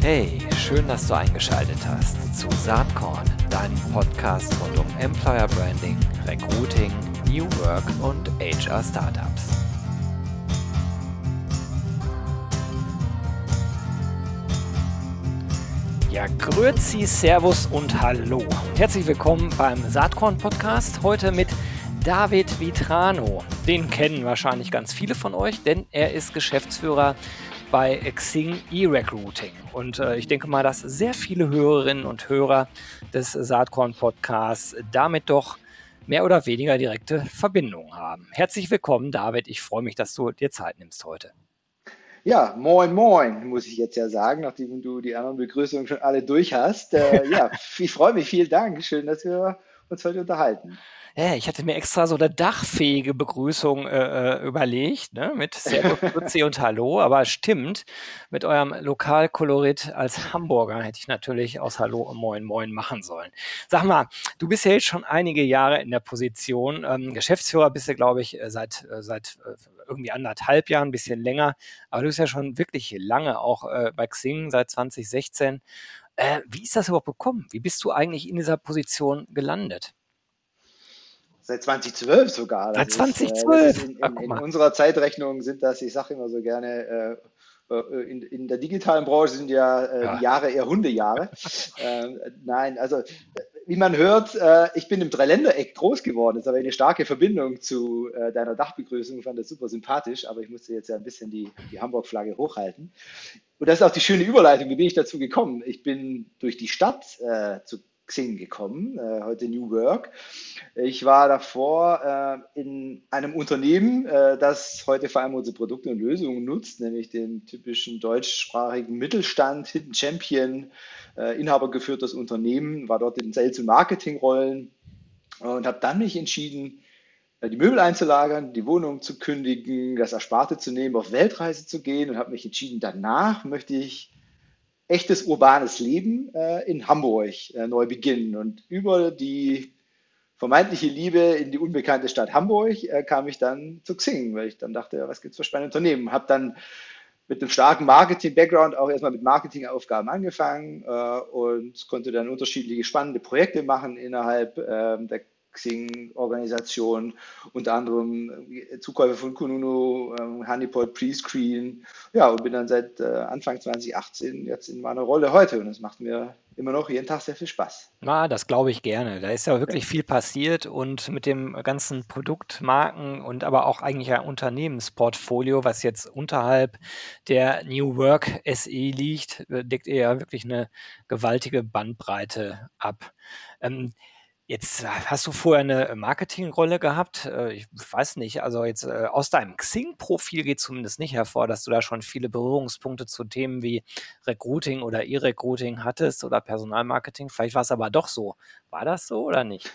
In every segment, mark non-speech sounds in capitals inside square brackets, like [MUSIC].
Hey, schön, dass du eingeschaltet hast zu Saatkorn, deinem Podcast rund um Employer Branding, Recruiting, New Work und HR Startups. Ja, Grüezi, Servus und Hallo. Herzlich willkommen beim Saatkorn Podcast. Heute mit David Vitrano. Den kennen wahrscheinlich ganz viele von euch, denn er ist Geschäftsführer bei Xing E-Recruiting. Und äh, ich denke mal, dass sehr viele Hörerinnen und Hörer des Saatkorn Podcasts damit doch mehr oder weniger direkte Verbindungen haben. Herzlich willkommen, David. Ich freue mich, dass du dir Zeit nimmst heute. Ja, moin, moin, muss ich jetzt ja sagen, nachdem du die anderen Begrüßungen schon alle durch hast. Äh, ja, [LAUGHS] ich freue mich, vielen Dank. Schön, dass wir uns heute unterhalten. Ja, ich hatte mir extra so eine dachfähige Begrüßung äh, äh überlegt, ne? mit Servus, Grüezi und Hallo, aber stimmt, mit eurem Lokalkolorit als Hamburger hätte ich natürlich aus Hallo und Moin Moin machen sollen. Sag mal, du bist ja jetzt schon einige Jahre in der Position. Ähm, Geschäftsführer bist du, glaube ich, äh, seit, äh, seit irgendwie anderthalb Jahren, ein bisschen länger, aber du bist ja schon wirklich lange auch äh, bei Xing, seit 2016. Äh, wie ist das überhaupt gekommen? Wie bist du eigentlich in dieser Position gelandet? Seit 2012 sogar. Seit 2012? Ist, äh, in, in, in unserer Zeitrechnung sind das, ich sage immer so gerne, äh, äh, in, in, der digitalen Branche sind ja, äh, ja. die Jahre eher Hundejahre. [LAUGHS] ähm, nein, also wie man hört, äh, ich bin im Dreiländereck groß geworden. Das ist aber eine starke Verbindung zu äh, deiner Dachbegrüßung. Ich fand das super sympathisch, aber ich musste jetzt ja ein bisschen die, die Hamburg-Flagge hochhalten. Und das ist auch die schöne Überleitung. Wie bin ich dazu gekommen? Ich bin durch die Stadt zu Xing gekommen, äh, heute New Work. Ich war davor äh, in einem Unternehmen, äh, das heute vor allem unsere Produkte und Lösungen nutzt, nämlich den typischen deutschsprachigen Mittelstand, Hidden Champion, äh, inhabergeführtes Unternehmen, war dort in Sales- und Marketingrollen und habe dann mich entschieden, äh, die Möbel einzulagern, die Wohnung zu kündigen, das Ersparte zu nehmen, auf Weltreise zu gehen und habe mich entschieden, danach möchte ich echtes urbanes Leben äh, in Hamburg äh, neu beginnen. Und über die vermeintliche Liebe in die unbekannte Stadt Hamburg äh, kam ich dann zu Xing, weil ich dann dachte, was gibt es für spannende Unternehmen? Habe dann mit einem starken Marketing-Background auch erstmal mit Marketingaufgaben angefangen äh, und konnte dann unterschiedliche spannende Projekte machen innerhalb ähm, der Xing-Organisation, unter anderem äh, Zukäufe von Kununu, ähm, Honeypot, Prescreen. Ja, und bin dann seit äh, Anfang 2018 jetzt in meiner Rolle heute und es macht mir immer noch jeden Tag sehr viel Spaß. Na, das glaube ich gerne. Da ist ja wirklich viel passiert und mit dem ganzen Produktmarken und aber auch eigentlich ein Unternehmensportfolio, was jetzt unterhalb der New Work SE liegt, äh, deckt ihr ja wirklich eine gewaltige Bandbreite ab. Ähm, Jetzt äh, hast du vorher eine Marketingrolle gehabt. Äh, ich weiß nicht, also jetzt äh, aus deinem Xing-Profil geht zumindest nicht hervor, dass du da schon viele Berührungspunkte zu Themen wie Recruiting oder E-Recruiting hattest oder Personalmarketing. Vielleicht war es aber doch so. War das so oder nicht?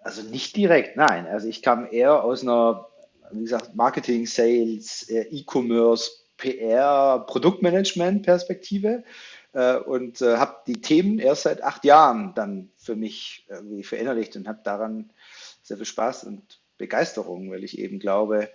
Also nicht direkt, nein. Also ich kam eher aus einer, wie gesagt, Marketing, Sales, E-Commerce, PR, Produktmanagement-Perspektive äh, und äh, habe die Themen erst seit acht Jahren dann für mich irgendwie verinnerlicht und habe daran sehr viel Spaß und Begeisterung, weil ich eben glaube,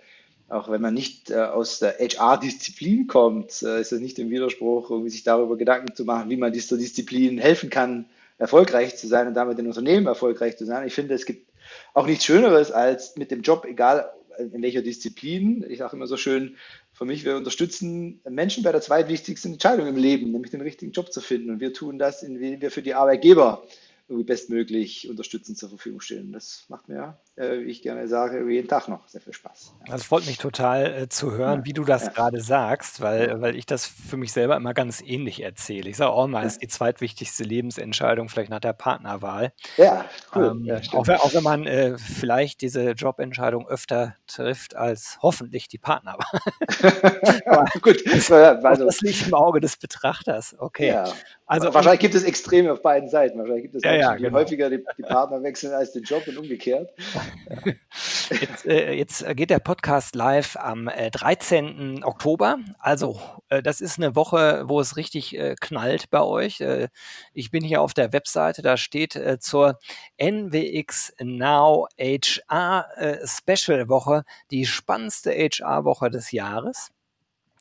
auch wenn man nicht äh, aus der HR-Disziplin kommt, äh, ist es nicht im Widerspruch, irgendwie sich darüber Gedanken zu machen, wie man dieser Disziplin helfen kann, erfolgreich zu sein und damit in Unternehmen erfolgreich zu sein. Ich finde, es gibt auch nichts Schöneres, als mit dem Job, egal in welcher Disziplin, ich sage immer so schön, für mich, wir unterstützen Menschen bei der zweitwichtigsten Entscheidung im Leben, nämlich den richtigen Job zu finden. Und wir tun das, indem wir für die Arbeitgeber bestmöglich unterstützend zur Verfügung stellen. Das macht mir, wie ich gerne sage, jeden Tag noch sehr viel Spaß. Also es freut mich total äh, zu hören, ja. wie du das ja. gerade sagst, weil, weil ich das für mich selber immer ganz ähnlich erzähle. Ich sage auch mal, es ist die zweitwichtigste Lebensentscheidung vielleicht nach der Partnerwahl. Ja, cool. Ähm, ja, auch, auch, wenn man äh, vielleicht diese Jobentscheidung öfter trifft als hoffentlich die Partnerwahl. [LAUGHS] Gut, [LAUGHS] also, das liegt im Auge des Betrachters. Okay. Ja. Also, wahrscheinlich gibt es Extreme auf beiden Seiten. Wahrscheinlich gibt es ja, ja, genau. häufiger die, die, Partner wechseln als den Job und umgekehrt. [LAUGHS] [LAUGHS] Jetzt, äh, jetzt, geht der Podcast live am äh, 13. Oktober. Also äh, das ist eine Woche, wo es richtig äh, knallt bei euch. Äh, ich bin hier auf der Webseite, da steht äh, zur NWX Now HR Special Woche die spannendste HR-Woche des Jahres.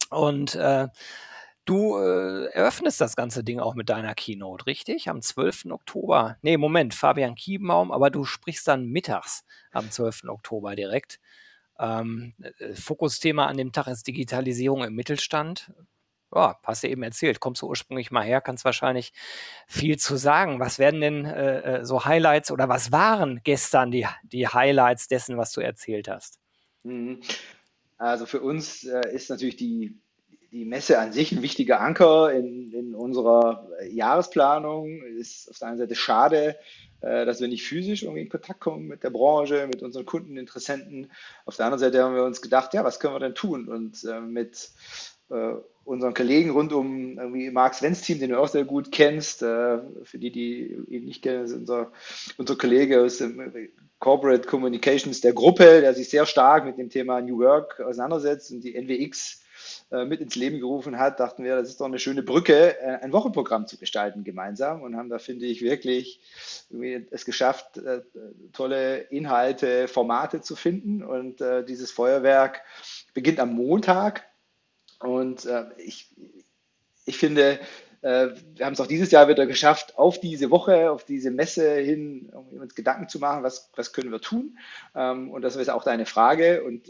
Und Du äh, eröffnest das ganze Ding auch mit deiner Keynote, richtig? Am 12. Oktober. Nee, Moment, Fabian Kiebenbaum, aber du sprichst dann mittags am 12. Oktober direkt. Ähm, äh, Fokusthema an dem Tag ist Digitalisierung im Mittelstand. Ja, hast du eben erzählt, kommst du ursprünglich mal her, kannst wahrscheinlich viel zu sagen. Was werden denn äh, äh, so Highlights oder was waren gestern die, die Highlights dessen, was du erzählt hast? Mhm. Also für uns äh, ist natürlich die, die Messe an sich ein wichtiger Anker in, in unserer Jahresplanung. Es ist auf der einen Seite schade, äh, dass wir nicht physisch irgendwie in Kontakt kommen mit der Branche, mit unseren Kunden, Interessenten. Auf der anderen Seite haben wir uns gedacht, ja, was können wir denn tun? Und äh, mit äh, unseren Kollegen rund um irgendwie Mark Svens Team, den du auch sehr gut kennst. Für die, die ihn nicht kennen, ist unser, unser Kollege aus dem Corporate Communications der Gruppe, der sich sehr stark mit dem Thema New Work auseinandersetzt und die NWX äh, mit ins Leben gerufen hat, dachten wir, das ist doch eine schöne Brücke, äh, ein Wochenprogramm zu gestalten gemeinsam und haben da, finde ich, wirklich es geschafft, äh, tolle Inhalte, Formate zu finden. Und dieses Feuerwerk beginnt am Montag und ich, ich finde, wir haben es auch dieses Jahr wieder geschafft, auf diese Woche, auf diese Messe hin, um uns Gedanken zu machen, was, was können wir tun. Ähm, und das ist auch deine Frage. Und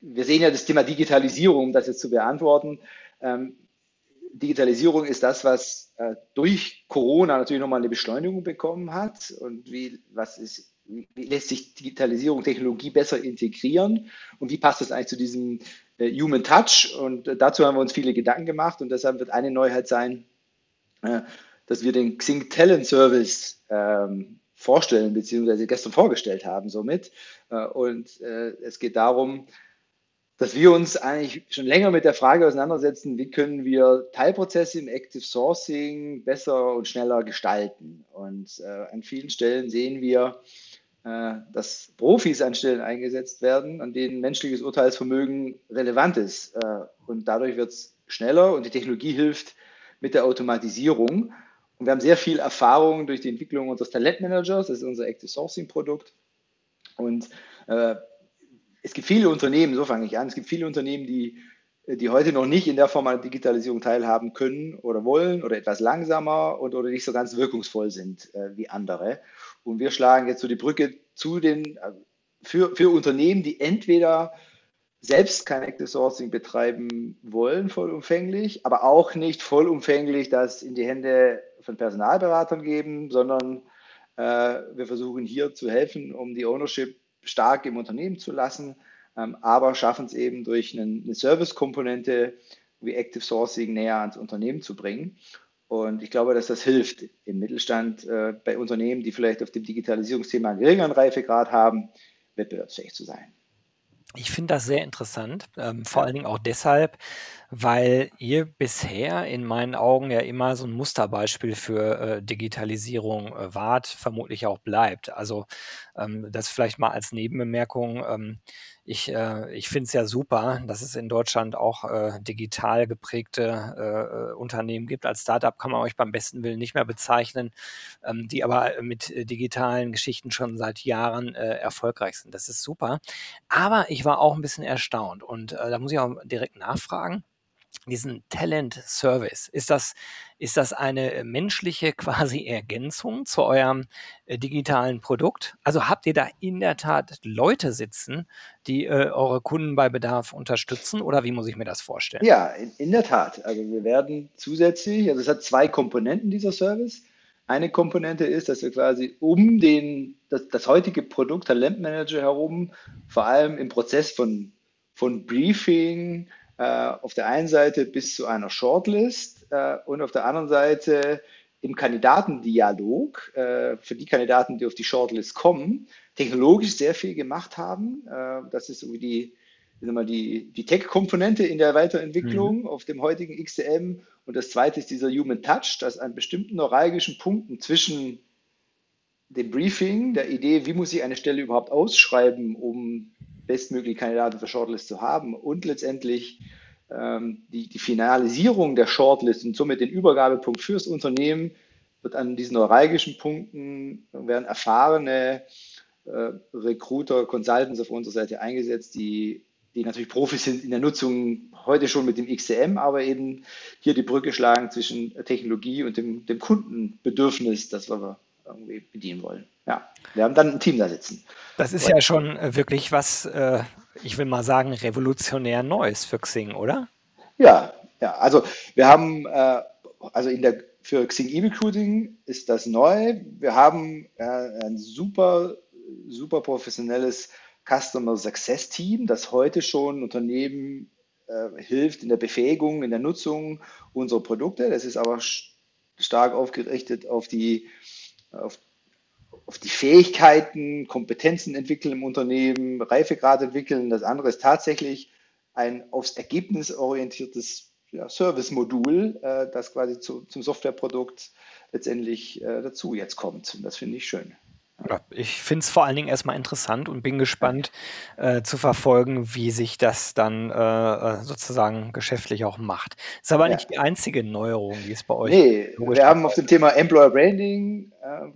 wir sehen ja das Thema Digitalisierung, um das jetzt zu beantworten. Ähm, Digitalisierung ist das, was äh, durch Corona natürlich nochmal eine Beschleunigung bekommen hat. Und wie, was ist, wie, lässt sich Digitalisierung, Technologie besser integrieren? Und wie passt das eigentlich zu diesem äh, Human Touch und äh, dazu haben wir uns viele Gedanken gemacht und deshalb wird eine Neuheit sein, äh, dass wir den Xing Talent Service ähm, vorstellen, beziehungsweise gestern vorgestellt haben somit. und es geht darum, dass wir uns eigentlich schon länger mit der Frage auseinandersetzen, wie können wir Teilprozesse im Active Sourcing besser und schneller gestalten. Und an vielen Stellen sehen wir, äh, dass Profis an Stellen eingesetzt werden, an denen menschliches Urteilsvermögen relevant ist. Äh, und dadurch wird es schneller und die Technologie hilft mit der Automatisierung. Und wir haben sehr viel Erfahrung durch die Entwicklung unseres Talentmanagers, das ist unser Active Sourcing Produkt. Und äh, es gibt viele Unternehmen, so fange ich an, es gibt viele Unternehmen, die, die heute noch nicht in der Form an Digitalisierung teilhaben können oder wollen oder etwas langsamer und oder nicht so ganz wirkungsvoll sind äh, wie andere. Und wir schlagen jetzt so die Brücke zu den, äh, für, für Unternehmen, die entweder selbst Active Sourcing betreiben wollen, vollumfänglich, aber auch nicht vollumfänglich das in die Hände von Personalberatern geben, sondern äh, wir versuchen hier zu helfen, um die Ownership stark im Unternehmen zu lassen, ähm, aber schaffen es eben durch eine, Service-Komponente wie Active Sourcing näher ans Unternehmen zu bringen. Und ich glaube, dass das hilft im Mittelstand äh, bei Unternehmen, die vielleicht auf dem Digitalisierungsthema einen geringeren Reifegrad haben, wettbewerbsfähig zu sein. Ich finde das sehr interessant, ähm, vor allen Dingen auch deshalb, weil ihr bisher in meinen Augen ja immer so ein Musterbeispiel für äh, Digitalisierung äh, wart, vermutlich auch bleibt. Also ähm, das vielleicht mal als Nebenbemerkung. Ähm, ich, äh, ich finde es ja super, dass es in Deutschland auch äh, digital geprägte äh, äh, Unternehmen gibt. Als Startup kann man euch beim besten Willen nicht mehr bezeichnen, ähm, die aber mit äh, digitalen Geschichten schon seit Jahren äh, erfolgreich sind. Das ist super. Aber ich war auch ein bisschen erstaunt und äh, da muss ich auch direkt nachfragen diesen Talent Service. Ist das, ist das eine äh, menschliche [LAUGHS] quasi Ergänzung zu eurem äh, digitalen Produkt? Also habt ihr da in der Tat Leute sitzen, die äh, eure Kunden bei Bedarf unterstützen oder wie muss ich mir das vorstellen? Ja, in, in der Tat. Also wir werden zusätzlich, also es hat zwei Komponenten dieser Service. Eine Komponente ist, dass wir quasi um den, das, das heutige Produkt Talentmanager herum, vor allem im Prozess von, von Briefing, auf der einen Seite bis zu einer Shortlist äh, und auf der anderen Seite im Kandidatendialog äh, für die Kandidaten, die auf die Shortlist kommen, technologisch sehr viel gemacht haben. das ist irgendwie die, die, die Tech-Komponente in der Weiterentwicklung mhm. auf dem heutigen XDM. Und das zweite ist dieser Human Touch, dass an bestimmten neuralgischen Punkten zwischen dem Briefing, der Idee, wie muss ich eine Stelle überhaupt ausschreiben, um bestmögliche Kandidaten für Shortlist zu haben und letztendlich ähm, die, die Finalisierung der Shortlist und somit den Übergabepunkt fürs Unternehmen wird an diesen neuralgischen Punkten werden erfahrene äh, Recruiter, Consultants auf unserer Seite eingesetzt, die die natürlich Profis sind in der Nutzung heute schon mit dem XCM, aber eben hier die Brücke schlagen zwischen Technologie und dem, dem Kundenbedürfnis, das wir irgendwie bedienen wollen. Ja, wir haben dann ein Team da sitzen. Das ist ja schon äh, wirklich was, äh, ich will mal sagen, revolutionär Neues für Xing, oder? Ja, ja. Also wir haben, äh, also in der für Xing E-Recruiting ist das neu. Wir haben äh, ein super, super professionelles Customer Success Team, das heute schon Unternehmen äh, hilft in der Befähigung, in der Nutzung unserer Produkte. Das ist aber stark aufgerichtet auf die, auf, auf die Fähigkeiten, Kompetenzen entwickeln im Unternehmen, Reifegrad entwickeln. Das andere ist tatsächlich ein aufs Ergebnis orientiertes ja, Service-Modul, äh, das quasi zu, zum Softwareprodukt letztendlich äh, dazu jetzt kommt. Und das finde ich schön. Ich finde es vor allen Dingen erstmal interessant und bin gespannt äh, zu verfolgen, wie sich das dann äh, äh sozusagen geschäftlich auch macht. Ist aber ja. nicht die einzige Neuerung, die es bei euch Nee, wir haben auf dem Thema Employer Branding äh,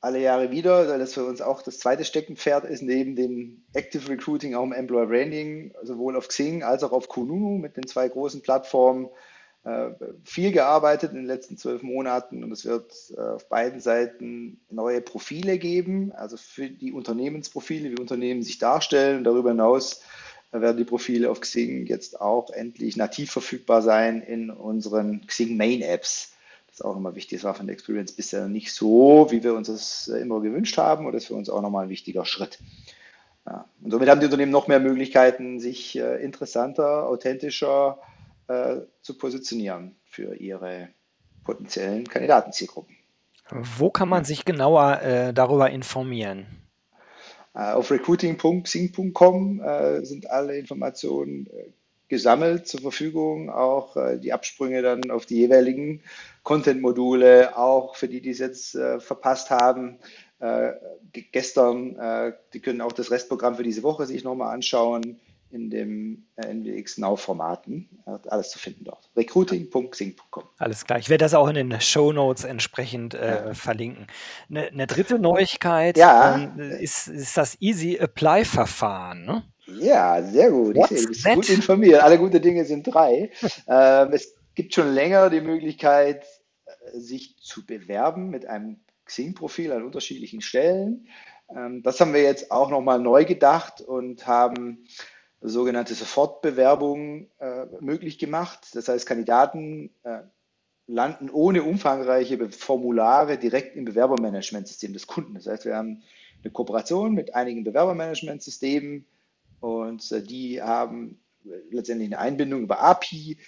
alle Jahre wieder, weil das für uns auch das zweite Steckenpferd ist, neben dem Active Recruiting auch im Employer Branding, sowohl auf Xing als auch auf Kununu mit den zwei großen Plattformen viel gearbeitet in den letzten zwölf Monaten und es wird äh, auf beiden Seiten neue Profile geben, also für die Unternehmensprofile, wie Unternehmen sich darstellen. Darüber hinaus äh, werden die Profile auf Xing jetzt auch endlich nativ verfügbar sein in unseren Xing Main Apps. Das ist auch immer wichtig. Das war von der Experience bisher nicht so, wie wir uns das immer gewünscht haben und das ist für uns auch nochmal ein wichtiger Schritt. Ja. Und somit haben die Unternehmen noch mehr Möglichkeiten, sich interessanter, authentischer, äh, zu positionieren für ihre potenziellen Kandidatenzielgruppen. Wo kann man sich genauer äh, darüber informieren? Äh, auf recruiting.sing.com äh, sind alle Informationen äh, gesammelt zur Verfügung, auch äh, die Absprünge dann auf die jeweiligen Content-Module, auch für die, die es jetzt verpasst haben. gestern, die können auch das Restprogramm für diese Woche sich nochmal anschauen in dem äh, NWX Now-Formaten. Alles zu finden dort. Recruiting.sing.com. Alles klar. Ich werde das auch in den Show Notes entsprechend äh, verlinken. Eine, eine, dritte Neuigkeit ja. ähm, ist, ist, das Easy Apply-Verfahren. Ne? Ja, sehr gut. What's ich bist gut informiert. Alle gute Dinge sind drei. [LAUGHS] ähm, es gibt schon länger die Möglichkeit, äh, sich zu bewerben mit einem Xing-Profil an unterschiedlichen Stellen. Ähm, das haben wir jetzt auch nochmal neu gedacht und haben sogenannte Sofortbewerbung äh, möglich gemacht. Das heißt, Kandidaten äh, landen ohne umfangreiche Formulare direkt im Bewerbermanagementsystem des Kunden. Das heißt, wir haben eine Kooperation mit einigen Bewerbermanagementsystemen und äh, die haben letztendlich eine Einbindung über API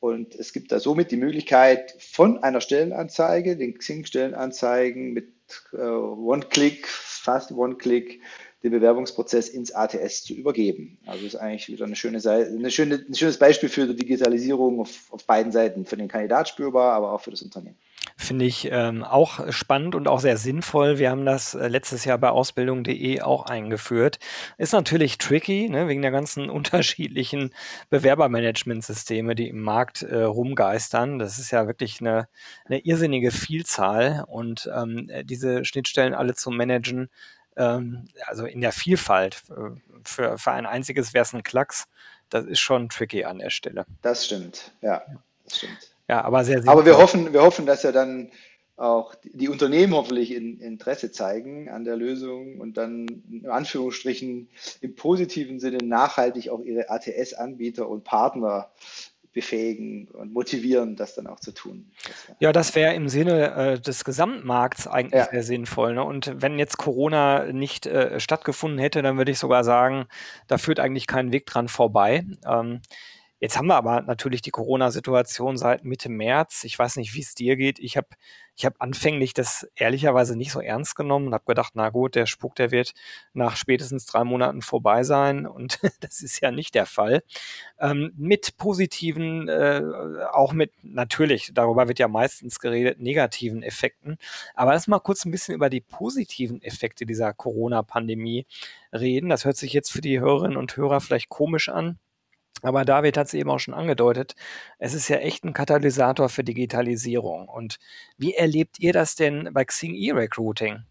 und es gibt da somit die Möglichkeit von einer Stellenanzeige, den Xing-Stellenanzeigen mit äh, One-Click, fast One-Click den Bewerbungsprozess ins ATS zu übergeben. Also ist eigentlich wieder eine schöne, eine schöne, ein schönes Beispiel für die Digitalisierung auf, auf beiden Seiten, für den Kandidat spürbar, aber auch für das Unternehmen. Finde ich ähm, auch spannend und auch sehr sinnvoll. Wir haben das äh, letztes Jahr bei Ausbildung.de auch eingeführt. Ist natürlich tricky, ne, wegen der ganzen [LAUGHS] unterschiedlichen Bewerbermanagementsysteme, die im Markt äh, rumgeistern. Das ist ja wirklich eine, eine irrsinnige Vielzahl und ähm, diese Schnittstellen alle zu managen, ähm, also in der Vielfalt. Äh, für, für ein einziges wäre es ein Klacks. Das ist schon tricky an der Stelle. Das stimmt, ja. Das stimmt. Ja, aber sehr, sehr. Aber wir hoffen, wir hoffen, dass ja dann auch die Unternehmen hoffentlich in, Interesse zeigen an der Lösung und dann in Anführungsstrichen im positiven Sinne nachhaltig auch ihre ATS-Anbieter und Partner befähigen und motivieren, das dann auch zu tun. Ja, das wäre im Sinne äh, des Gesamtmarkts eigentlich ja. sehr sinnvoll. Ne? Und wenn jetzt Corona nicht äh, stattgefunden hätte, dann würde ich sogar sagen, da führt eigentlich kein Weg dran vorbei. Ähm, Jetzt haben wir aber natürlich die Corona-Situation seit Mitte März. Ich weiß nicht, wie es dir geht. Ich habe ich hab anfänglich das ehrlicherweise nicht so ernst genommen und habe gedacht, na gut, der Spuk, der wird nach spätestens drei Monaten vorbei sein. Und [LAUGHS] das ist ja nicht der Fall. Ähm, mit positiven, äh, auch mit natürlich, darüber wird ja meistens geredet, negativen Effekten. Aber lass mal kurz ein bisschen über die positiven Effekte dieser Corona-Pandemie reden. Das hört sich jetzt für die Hörerinnen und Hörer vielleicht komisch an. Aber David hat es eben auch schon angedeutet, es ist ja echt ein Katalysator für Digitalisierung. Und wie erlebt ihr das denn bei Xing E-Recruiting?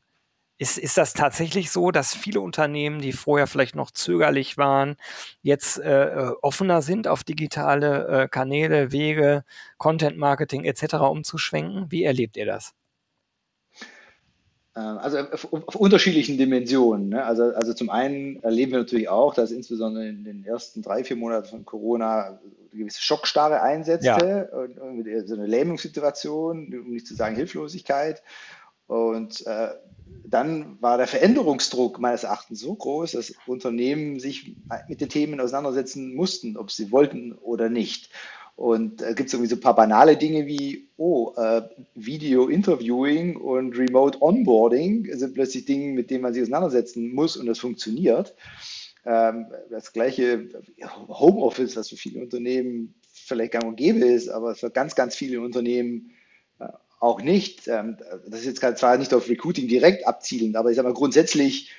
ist, ist das tatsächlich so, dass viele Unternehmen, die vorher vielleicht noch zögerlich waren, jetzt äh, äh offener sind, auf digitale äh, Kanäle, Wege, Content Marketing etc. umzuschwenken? Wie erlebt ihr das? Äh, also auf, auf unterschiedlichen Dimensionen. Ne? Also, also zum einen erleben wir natürlich auch, dass insbesondere in den ersten drei, vier Monaten von Corona eine gewisse Schockstarre einsetzte, ja. und, und so eine Lähmungssituation, um nicht zu sagen Hilflosigkeit. Und äh, dann war der Veränderungsdruck meines Erachtens so groß, dass Unternehmen sich mit den Themen auseinandersetzen mussten, ob sie wollten oder nicht. Und äh, gibt es irgendwie so ein paar banale Dinge wie, oh, äh, Video-Interviewing und Remote Onboarding sind plötzlich Dinge, mit denen man sich auseinandersetzen muss und das funktioniert. Ähm, das gleiche Homeoffice, was für viele Unternehmen vielleicht gang und gäbe ist, aber für ganz, ganz viele Unternehmen äh, auch nicht. Ähm, das ist jetzt zwar nicht auf Recruiting direkt abzielend, aber ich sage mal grundsätzlich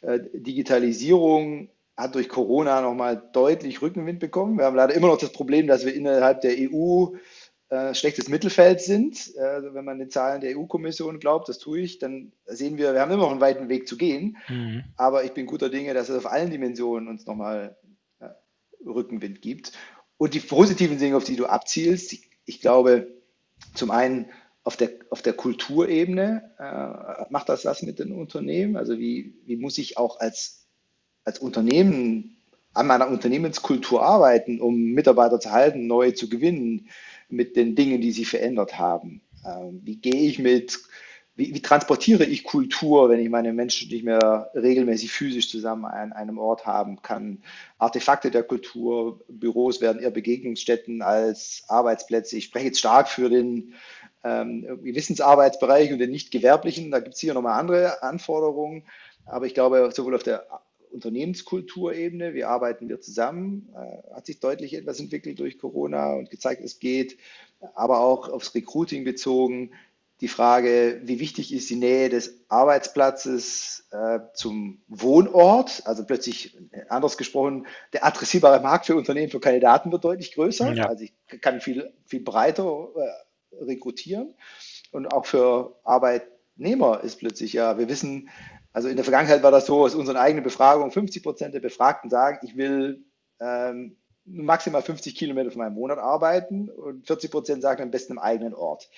äh, Digitalisierung hat durch Corona nochmal deutlich Rückenwind bekommen. Wir haben leider immer noch das Problem, dass wir innerhalb der EU äh, schlechtes Mittelfeld sind. Äh, wenn man den Zahlen der EU-Kommission glaubt, das tue ich, dann sehen wir, wir haben immer noch einen weiten Weg zu gehen. Mhm. Aber ich bin guter Dinge, dass es auf allen Dimensionen uns nochmal äh, Rückenwind gibt. Und die positiven Dinge, auf die du abzielst, ich, ich glaube, zum einen auf der, auf der Kulturebene äh, macht das was mit den Unternehmen. Also wie, wie muss ich auch als als Unternehmen an meiner Unternehmenskultur arbeiten, um Mitarbeiter zu halten, neue zu gewinnen mit den Dingen, die sich verändert haben? Ähm, wie gehe ich mit, wie, wie, transportiere ich Kultur, wenn ich meine Menschen nicht mehr regelmäßig physisch zusammen an einem Ort haben kann? Artefakte der Kultur, Büros werden eher Begegnungsstätten als Arbeitsplätze. Ich spreche jetzt stark für den ähm, Wissensarbeitsbereich und den nicht gewerblichen. Da gibt es hier nochmal andere Anforderungen. Aber ich glaube, sowohl auf der Unternehmenskulturebene, wie arbeiten wir zusammen, äh, hat sich deutlich etwas entwickelt durch Corona und gezeigt, es geht, aber auch aufs Recruiting bezogen. Die Frage, wie wichtig ist die Nähe des Arbeitsplatzes äh, zum Wohnort? Also plötzlich, anders gesprochen, der adressierbare Markt für Unternehmen, für Kandidaten wird deutlich größer. Ja. Also ich kann viel, viel breiter äh, rekrutieren. Und auch für Arbeitnehmer ist plötzlich ja, wir wissen, also in der Vergangenheit war das so, aus unseren eigenen Befragungen, 50 Prozent der Befragten sagen, ich will ähm, maximal 50 Kilometer von meinem Monat arbeiten und 40 Prozent sagen am besten im eigenen Ort.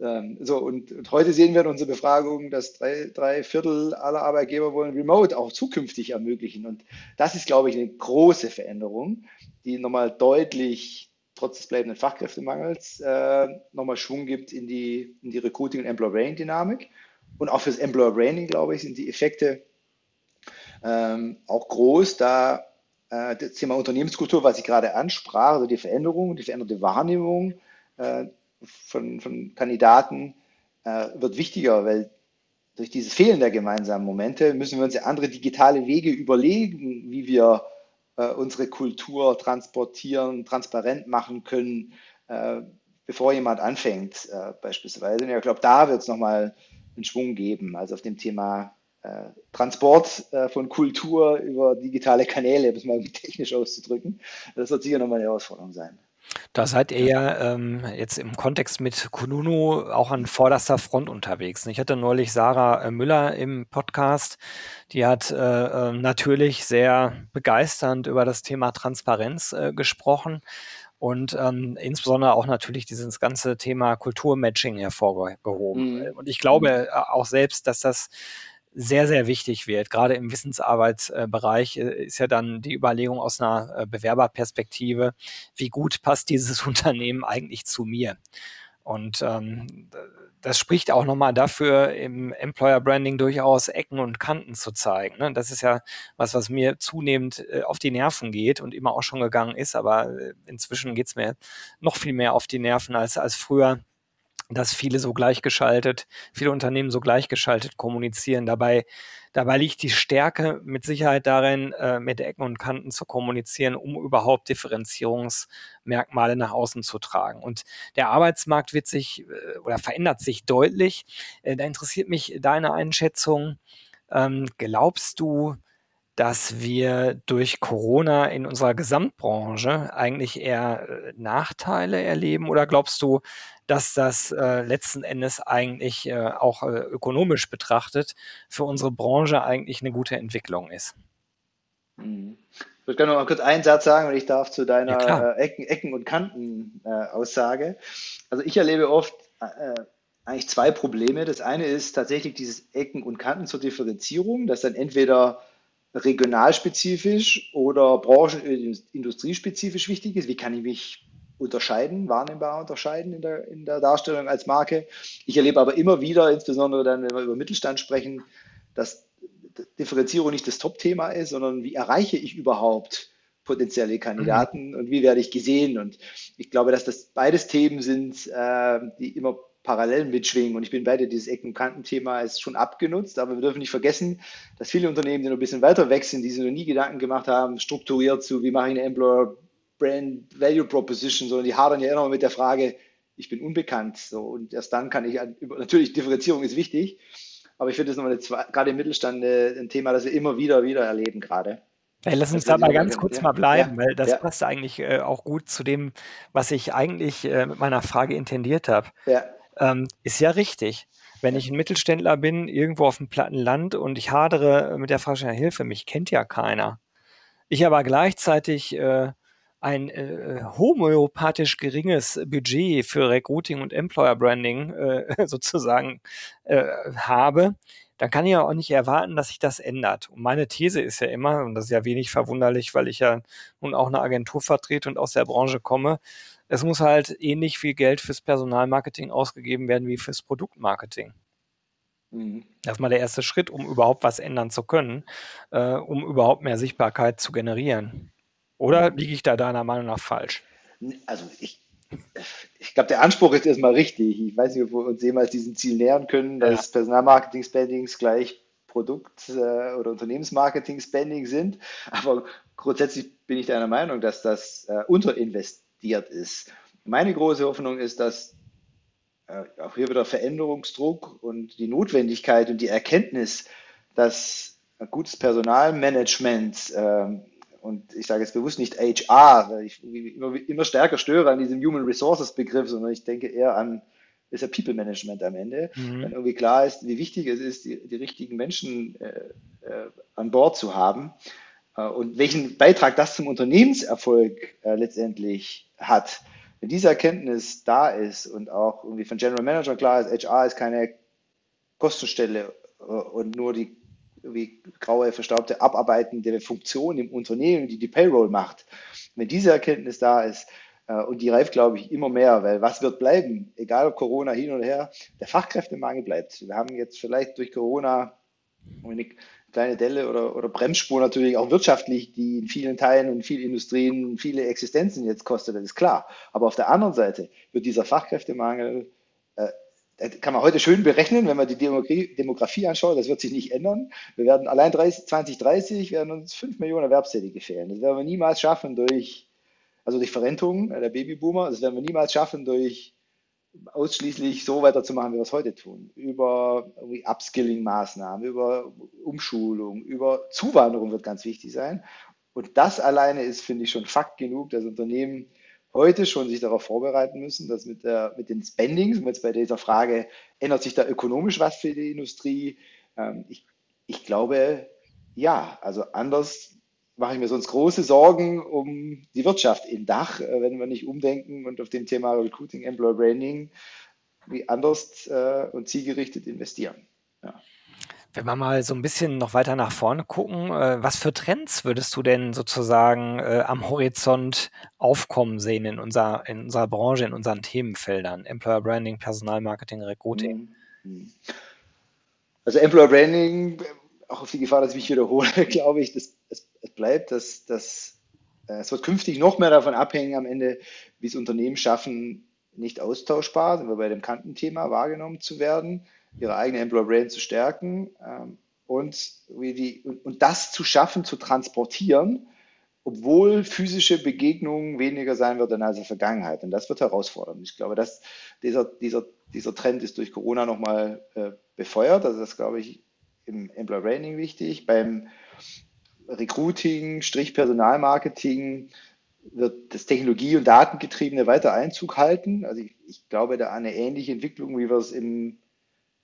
Ähm, so, und, und, heute sehen wir in unserer Befragung, dass drei, drei Viertel aller Arbeitgeber wollen Remote auch zukünftig ermöglichen. Und das ist, glaube ich, eine große Veränderung, die nochmal deutlich trotz des bleibenden Fachkräftemangels äh, nochmal Schwung gibt in die, in die Recruiting- und Employer-Brain-Dynamik. Und auch fürs Employer Branding, glaube ich, sind die Effekte ähm, auch groß, da äh, das Thema Unternehmenskultur, was ich gerade ansprach, also die Veränderung, die veränderte Wahrnehmung äh, von, von Kandidaten äh, wird wichtiger, weil durch dieses Fehlen der gemeinsamen Momente müssen wir uns ja andere digitale Wege überlegen, wie wir äh, unsere Kultur transportieren, transparent machen können, äh, bevor jemand anfängt, äh, beispielsweise. Und ich glaube, da wird es nochmal einen Schwung geben. Also auf dem Thema äh, Transport äh, von Kultur über digitale Kanäle, um es mal [LAUGHS] technisch auszudrücken. Das wird sicher nochmal eine Herausforderung sein. Da seid ihr ja ähm, jetzt im Kontext mit Kununu auch an vorderster Front unterwegs. Ich hatte neulich Sarah äh, Müller im Podcast, die hat äh, ähm, natürlich sehr begeisternd über das Thema Transparenz äh, gesprochen und ähm, insbesondere auch natürlich dieses ganze Thema Kulturmatching hervorgehoben. Mhm. Und ich glaube mhm. äh, auch selbst, dass das sehr, sehr wichtig wird. Gerade im Wissensarbeitsbereich äh, ist ja dann die Überlegung aus einer äh, Bewerberperspektive, wie gut passt dieses [LAUGHS] Unternehmen eigentlich zu mir? Und ähm, das spricht auch nochmal dafür, im Employer Branding durchaus Ecken und Kanten zu zeigen. Ne? Das ist ja was, was mir zunehmend äh, auf die Nerven geht und immer auch schon gegangen ist, aber äh, inzwischen geht's mir noch viel mehr auf die Nerven als, als früher dass viele so gleichgeschaltet, viele Unternehmen so gleichgeschaltet kommunizieren. Dabei Dabei liegt die Stärke mit Sicherheit darin, äh, mit Ecken und Kanten zu kommunizieren, um überhaupt Differenzierungsmerkmale nach außen zu tragen. Und der Arbeitsmarkt wird sich äh, oder verändert sich deutlich. Äh, da interessiert mich deine Einschätzung. Ähm, glaubst du, dass wir durch Corona in unserer Gesamtbranche eigentlich eher äh, Nachteile erleben? Oder glaubst du, dass das äh, letzten Endes eigentlich äh, auch äh, ökonomisch betrachtet für unsere Branche eigentlich eine gute Entwicklung ist? Mhm. Ich würde gerne noch mal kurz einen Satz sagen, wenn ich darf, zu deiner ja, Ecken, Ecken, und Kanten-Aussage. also ich erlebe oft eigentlich zwei Probleme. Das eine ist tatsächlich dieses Ecken und Kanten zur Differenzierung, dass dann entweder regionalspezifisch oder branchen- und industriespezifisch wichtig ist. Wie kann ich mich unterscheiden, wahrnehmbar unterscheiden in der, in der Darstellung als Marke? Ich erlebe aber immer wieder, insbesondere dann, wenn wir über Mittelstand sprechen, dass Differenzierung nicht das Top-Thema ist, sondern wie erreiche ich überhaupt potenzielle Kandidaten mhm. und wie werde ich gesehen? Und ich glaube, dass das beides Themen sind, äh, die immer parallel mitschwingen. Und ich bin bei dir, dieses Ecken- und Kanten-Thema ist schon abgenutzt, aber wir dürfen nicht vergessen, dass viele Unternehmen, die noch ein bisschen weiter weg sind, die sich noch nie Gedanken gemacht haben, strukturiert zu, wie mache ich eine Employer Brand Value Proposition, sondern die hadern ja immer mit der Frage, ich bin unbekannt. So, und erst dann kann ich, natürlich Differenzierung ist wichtig, aber ich finde das nochmal eine, gerade im Mittelstand ein Thema, das wir immer wieder, wieder erleben gerade. Hey, lass uns da mal ganz kurz ja, mal bleiben, ja, weil das ja. passt eigentlich äh, auch gut zu dem, was ich eigentlich äh, mit meiner Frage intendiert habe. Ähm, ist ja richtig. Wenn ich ein Mittelständler bin, irgendwo auf dem platten Land und ich hadere mit der Frage Hilfe, mich kennt ja keiner. Ich aber gleichzeitig äh, ein äh, homöopathisch geringes Budget für Recruiting und Employer Branding äh, [LAUGHS] sozusagen äh, habe, dann kann ich ja auch nicht erwarten, dass sich das ändert. Und meine These ist ja immer, und das ist ja wenig verwunderlich, weil ich ja nun auch eine Agentur vertrete und aus der Branche komme, es muss halt ähnlich viel Geld fürs Personalmarketing ausgegeben werden wie fürs Produktmarketing. Mhm. Das ist mal der erste Schritt, um überhaupt was ändern zu können, äh, um überhaupt mehr Sichtbarkeit zu generieren. Oder mhm. liege ich da deiner Meinung nach falsch? Also ich, ich glaube, der Anspruch ist erstmal richtig. Ich weiß nicht, ob wir uns jemals diesem Ziel nähern können, dass ja. Personalmarketing-Spendings gleich Produkt- äh, oder Unternehmensmarketing-Spending sind. Aber grundsätzlich bin ich deiner Meinung, dass das äh, unterinvestiert investiert ist. Meine große Hoffnung ist, dass äh, auch hier wieder Veränderungsdruck und die Notwendigkeit und die Erkenntnis, dass ein gutes Personalmanagement äh, und ich sage jetzt bewusst nicht HR, weil ich immer, immer stärker störe an diesem Human Resources Begriff, sondern ich denke eher an ist ja People Management am Ende, mhm. wenn irgendwie klar ist, wie wichtig es ist, die, die richtigen Menschen äh, äh, an Bord zu haben und welchen Beitrag das zum Unternehmenserfolg äh, letztendlich hat. Wenn diese Erkenntnis da ist und auch irgendwie von General Manager klar ist, HR ist keine Kostenstelle äh, und nur die wie graue, verstaubte, abarbeitende Funktion im Unternehmen, die die Payroll macht. Wenn diese Erkenntnis da ist, und die reift, glaube ich, immer mehr, weil was wird bleiben? Egal ob Corona hin oder her, der Fachkräftemangel bleibt. Wir haben jetzt vielleicht durch Corona kleine Delle oder, oder Bremsspur natürlich auch wirtschaftlich, die in vielen Teilen und vielen Industrien viele Existenzen jetzt kostet, das ist klar. Aber auf der anderen Seite wird dieser Fachkräftemangel, äh, kann man heute schön berechnen, wenn man die Demografie, Demografie anschaut, das wird sich nicht ändern. Wir werden allein 30, 2030 werden uns 5 Millionen Erwerbstätige fehlen. Das werden wir niemals schaffen durch, also durch Verrentung der Babyboomer, das werden wir niemals schaffen durch ausschließlich so weiterzumachen, wie wir es heute tun. Über Upskilling-Maßnahmen, über Umschulung, über Zuwanderung wird ganz wichtig sein. Und das alleine ist, finde ich, schon Fakt genug, dass Unternehmen heute schon sich darauf vorbereiten müssen, dass mit, der, mit den Spendings, und jetzt bei dieser Frage, ändert sich da ökonomisch was für die Industrie? Ähm, ich, ich glaube, ja, also anders mache ich mir sonst große Sorgen um die Wirtschaft in Dach, äh, wenn wir nicht umdenken und auf dem Thema Recruiting, Employer Branding wie anders äh, und zielgerichtet investieren. Ja. Wenn wir mal so ein bisschen noch weiter nach vorne gucken, äh, was für Trends würdest du denn sozusagen am Horizont aufkommen sehen in unserer, in unserer Branche, in unseren Themenfeldern? Employer Branding, Personalmarketing, Recruiting? Mhm. Mhm. Also Employer Branding auch auf die Gefahr, dass ich mich wiederhole, [LAUGHS] glaube ich, dass es, es bleibt, dass, dass äh, es wird künftig noch mehr davon abhängen am Ende, wie es Unternehmen schaffen, nicht austauschbar, sind wir bei dem Kantenthema, wahrgenommen zu werden, ihre eigene Employer Brand zu stärken ähm, und, wie die, und, und das zu schaffen, zu transportieren, obwohl physische Begegnungen weniger sein werden als in der Vergangenheit. Und das wird herausfordernd. Ich glaube, dass dieser, dieser, dieser Trend ist durch Corona nochmal äh, befeuert. Also das, glaube ich, im Employer Branding wichtig. Beim Recruiting, Strich Personalmarketing wird das Technologie- und Datengetriebene weiter Einzug halten. Also ich, ich glaube da an eine ähnliche Entwicklung, wie wir es im,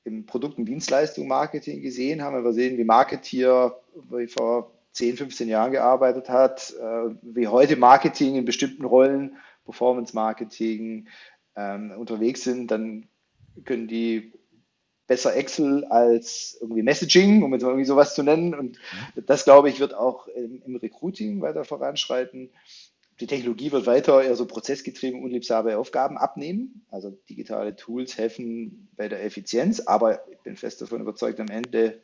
im Produkt- und Dienstleistung-Marketing gesehen haben. Wir sehen, wie Marketeer wie vor 10, 15 Jahren gearbeitet hat, äh, wie heute Marketing in bestimmten Rollen, Performance-Marketing ähm, unterwegs sind, dann können die besser Excel als irgendwie Messaging, um jetzt mal irgendwie sowas zu nennen. Und das, glaube ich, wird auch im, im Recruiting weiter voranschreiten. Die Technologie wird weiter eher so prozessgetrieben unliebsame Aufgaben abnehmen. Also digitale Tools helfen bei der Effizienz, aber ich bin fest davon überzeugt, am Ende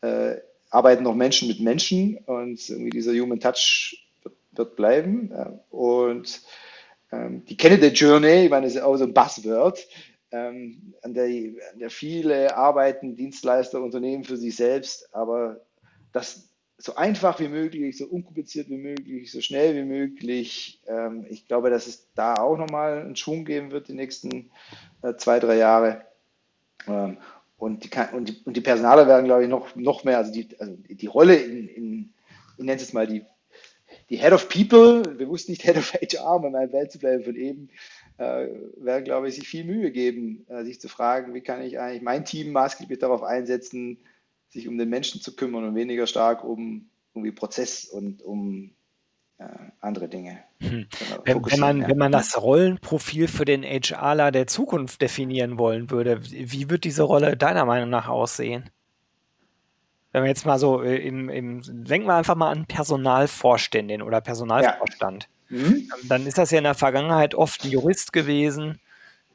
äh, arbeiten noch Menschen mit Menschen und irgendwie dieser Human Touch wird, wird bleiben. Und ähm, die Candidate Journey, ich meine, das ist auch so ein Buzzword, ähm, an, der, an der viele arbeiten, Dienstleister, Unternehmen für sich selbst, aber das so einfach wie möglich, so unkompliziert wie möglich, so schnell wie möglich. Ähm, ich glaube, dass es da auch nochmal einen Schwung geben wird die nächsten äh, zwei, drei Jahre. Ähm, und, die, und, die, und die Personaler werden, glaube ich, noch, noch mehr, also die, also die Rolle in, in ich nenne es mal die, die Head of People, bewusst nicht Head of HR, um in meinem Welt zu bleiben von eben, äh, werden, glaube ich, sich viel Mühe geben, äh, sich zu fragen, wie kann ich eigentlich mein Team maßgeblich darauf einsetzen, sich um den Menschen zu kümmern und weniger stark um irgendwie Prozess und um äh, andere Dinge. Hm. Wenn, wenn, man, ja. wenn man das Rollenprofil für den HRler der Zukunft definieren wollen würde, wie wird diese Rolle deiner Meinung nach aussehen? Wenn wir jetzt mal so äh, im, im denken wir einfach mal an Personalvorständin oder Personalvorstand. Ja. Mhm. Ähm, dann ist das ja in der Vergangenheit oft ein Jurist gewesen,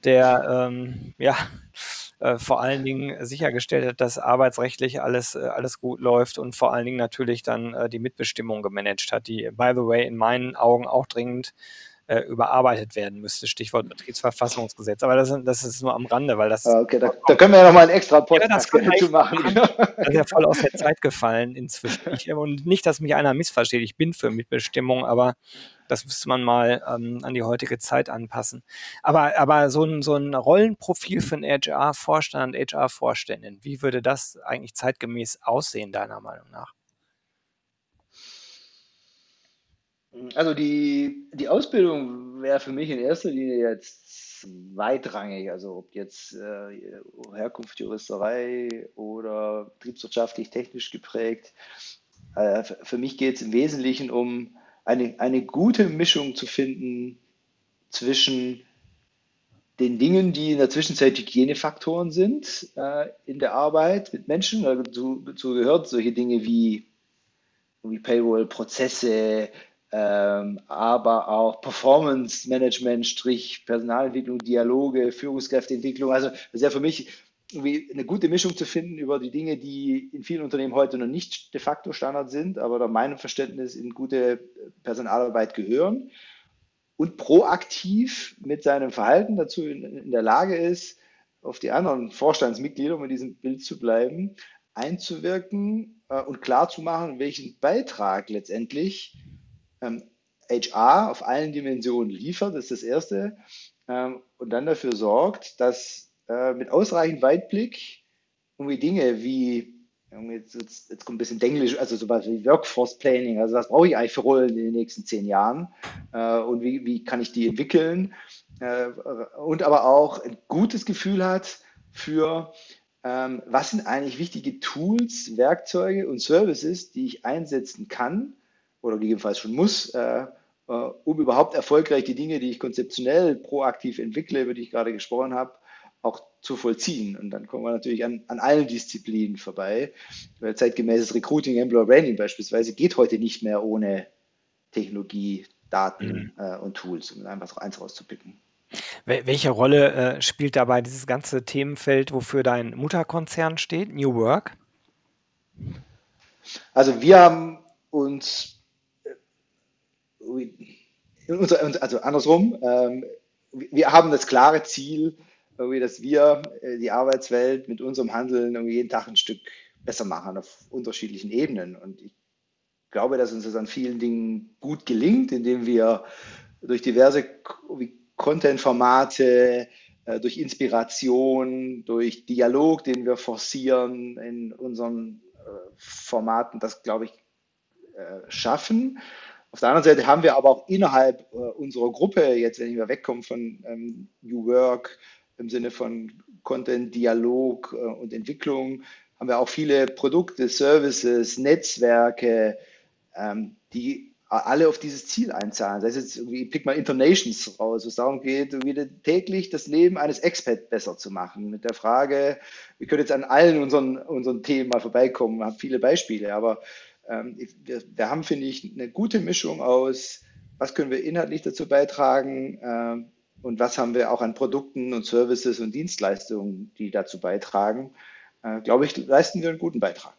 der ähm, ja äh, vor allen Dingen sichergestellt hat, dass arbeitsrechtlich alles, äh, alles gut läuft und vor allen Dingen natürlich dann äh, die Mitbestimmung gemanagt hat, die, by the way, in meinen Augen auch dringend äh, überarbeitet werden müsste. Stichwort Betriebsverfassungsgesetz. Aber das, das ist nur am Rande, weil das. Ah, okay, da, da können wir ja nochmal einen extra Podcast ja, dazu machen. Das ist ja voll aus der Zeit gefallen inzwischen. Ich, und nicht, dass mich einer missversteht. Ich bin für Mitbestimmung, aber das müsste man mal ähm, an die heutige Zeit anpassen. Aber, aber so, ein, so ein Rollenprofil für einen HR-Vorstand, HR-Vorständin, wie würde das eigentlich zeitgemäß aussehen, deiner Meinung nach? Also die, die Ausbildung wäre für mich in erster Linie jetzt zweitrangig, also ob jetzt äh, Herkunft Juristerei oder betriebswirtschaftlich technisch geprägt. Äh, für mich geht es im Wesentlichen um eine, eine gute Mischung zu finden zwischen den Dingen, die in der Zwischenzeit Hygienefaktoren sind äh, in der Arbeit mit Menschen. Dazu, dazu gehört solche Dinge wie, wie Payroll-Prozesse, ähm, aber auch Performance Management, Strich, Personalentwicklung, Dialoge, Führungskräfteentwicklung. Also das ist ja für mich eine gute Mischung zu finden über die Dinge, die in vielen Unternehmen heute noch nicht de facto Standard sind, aber nach meinem Verständnis in gute Personalarbeit gehören und proaktiv mit seinem Verhalten dazu in, in der Lage ist, auf die anderen Vorstandsmitglieder, um in diesem Bild zu bleiben, einzuwirken äh, und klarzumachen, welchen Beitrag letztendlich ähm, HR auf allen Dimensionen liefert, das ist das Erste, ähm, und dann dafür sorgt, dass äh, mit ausreichend Weitblick irgendwie Dinge wie, jetzt, jetzt, jetzt kommt ein bisschen Englisch, also sowas wie Workforce Planning, also was brauche ich eigentlich für Rollen in den nächsten zehn Jahren? Äh, und wie, wie kann ich die entwickeln? Äh, und aber auch ein gutes Gefühl hat für ähm, was sind eigentlich wichtige Tools, Werkzeuge und Services, die ich einsetzen kann oder gegebenenfalls schon muss, äh, äh, um überhaupt erfolgreich die Dinge, die ich konzeptionell proaktiv entwickle, über die ich gerade gesprochen habe, auch zu vollziehen. Und dann kommen wir natürlich an, an allen Disziplinen vorbei. Weil zeitgemäßes Recruiting, Employer Branding beispielsweise geht heute nicht mehr ohne Technologie, Daten mhm. äh, und Tools, um einfach so eins rauszupicken. Welche Rolle äh, spielt dabei dieses ganze Themenfeld, wofür dein Mutterkonzern steht, New Work? Also wir haben uns, äh, also andersrum, ähm, wir haben das klare Ziel, irgendwie, dass wir äh, die Arbeitswelt mit unserem Handeln irgendwie jeden Tag ein Stück besser machen auf unterschiedlichen Ebenen. Und ich glaube, dass uns das an vielen Dingen gut gelingt, indem wir durch diverse Content-Formate, äh, durch Inspiration, durch Dialog, den wir forcieren in unseren äh, Formaten, das glaube ich schaffen. Auf der anderen Seite haben wir aber auch innerhalb unserer Gruppe, jetzt wenn wir wegkommen von ähm, New Work im Sinne von Content, Dialog und Entwicklung, haben wir auch viele Produkte, Services, Netzwerke, ähm, die alle auf dieses Ziel einzahlen. Das heißt jetzt irgendwie, pick mal Internations raus, wo es darum geht, wieder täglich das Leben eines Expat besser zu machen. Mit der Frage, wir können jetzt an allen unseren, unseren Themen mal vorbeikommen, wir haben viele Beispiele, aber ähm, wir, wir, haben, finde ich, eine gute Mischung aus, was können wir inhaltlich dazu beitragen äh, und was haben wir auch an Produkten und Services und Dienstleistungen, die dazu beitragen. Äh, glaube ich, leisten wir einen guten Beitrag.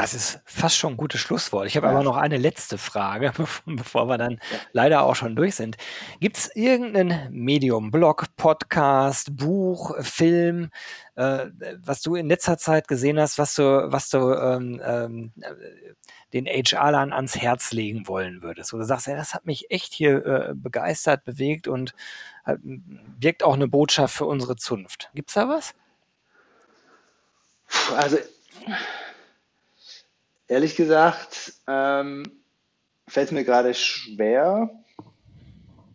Das ist fast schon ein gutes Schlusswort. Ich habe ja. aber noch eine letzte Frage, [LAUGHS] bevor wir dann ja. leider auch schon durch sind. Gibt es irgendein Medium, Blog, Podcast, Buch, Film, äh, was du in letzter Zeit gesehen hast, was du, was du ähm, ähm, den HR-Lern ans Herz legen wollen würdest? Wo du sagst, ja, das hat mich echt hier äh, begeistert, bewegt und äh, wirkt auch eine Botschaft für unsere Zunft. Gibt es da was? Also Ehrlich gesagt, ähm, fällt es mir gerade schwer,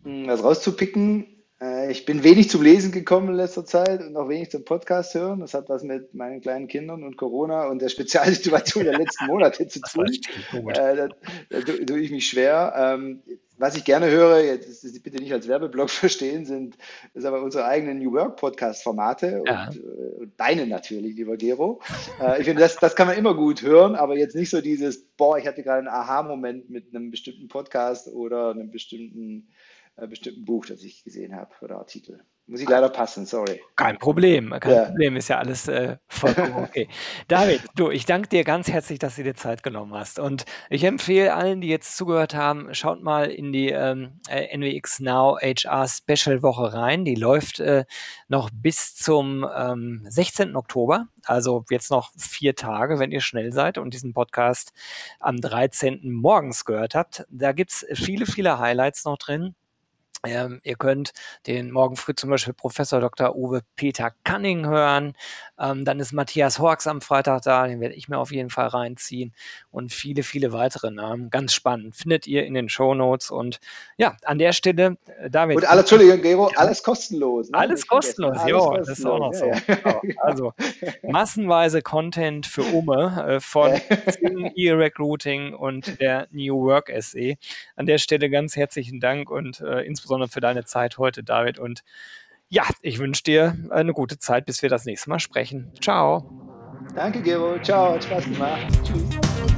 hm, was rauszupicken. Äh, ich bin wenig zum Lesen gekommen in letzter Zeit und auch wenig zum Podcast hören. Das hat was mit meinen kleinen Kindern und Corona und der Spezialsituation der letzten [LAUGHS] Monate zu tun. Äh, da, da, tue ich mich schwer. Ähm, was ich gerne höre, jetzt bitte nicht als Werbeblock [LAUGHS] verstehen, sind ist aber unsere eigenen New Work Podcast Formate ja. und, äh, und, deine natürlich, lieber Gero. Ich finde, das, das kann man immer gut hören, aber jetzt nicht so dieses, boah, ich hatte gerade einen Aha-Moment mit einem bestimmten Podcast oder einem bestimmten, äh, bestimmten Buch, das ich gesehen habe oder Artikel. Muss ich leider passen, sorry. Kein Problem, kein ja. Problem, ist ja alles äh, vollkommen okay. [LAUGHS] David, du, ich danke dir ganz herzlich, dass du dir Zeit genommen hast. Und ich empfehle allen, die jetzt zugehört haben, schaut mal in die ähm, äh, NWX Now HR Special Woche rein. Die läuft äh, noch bis zum ähm, 16. Oktober, also jetzt noch vier Tage, wenn ihr schnell seid und diesen Podcast am 13. morgens gehört habt. Da gibt es viele, viele Highlights noch drin. Ähm, ihr könnt den morgen früh zum Beispiel Professor Dr. Uwe Peter Canning hören. Ähm, dann ist Matthias Horks am Freitag da, den werde ich mir auf jeden Fall reinziehen. Und viele, viele weitere Namen. Ganz spannend. Findet ihr in den Show Notes. Und ja, an der Stelle, äh, David. Und alle, Entschuldigung, Gero, alles kostenlos. Ne? Alles kostenlos, ja, das ist auch noch so. Ja, ja. Genau. Also [LAUGHS] massenweise Content für Ume äh, von E-Recruiting und der New Work SE. An der Stelle ganz herzlichen Dank und äh, insbesondere insbesondere für deine Zeit heute, David. Und ja, ich wünsche dir eine gute Zeit, bis wir das nächste Mal sprechen. Ciao. Danke, Gero. Ciao. Hat Spaß gemacht. Tschüss.